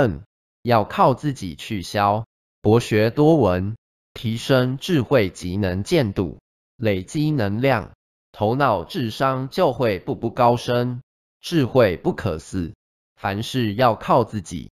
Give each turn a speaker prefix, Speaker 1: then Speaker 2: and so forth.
Speaker 1: 嗯要靠自己去消博学多闻提升智慧及能见度累积能量头脑智商就会步步高升智慧不可思凡事要靠自己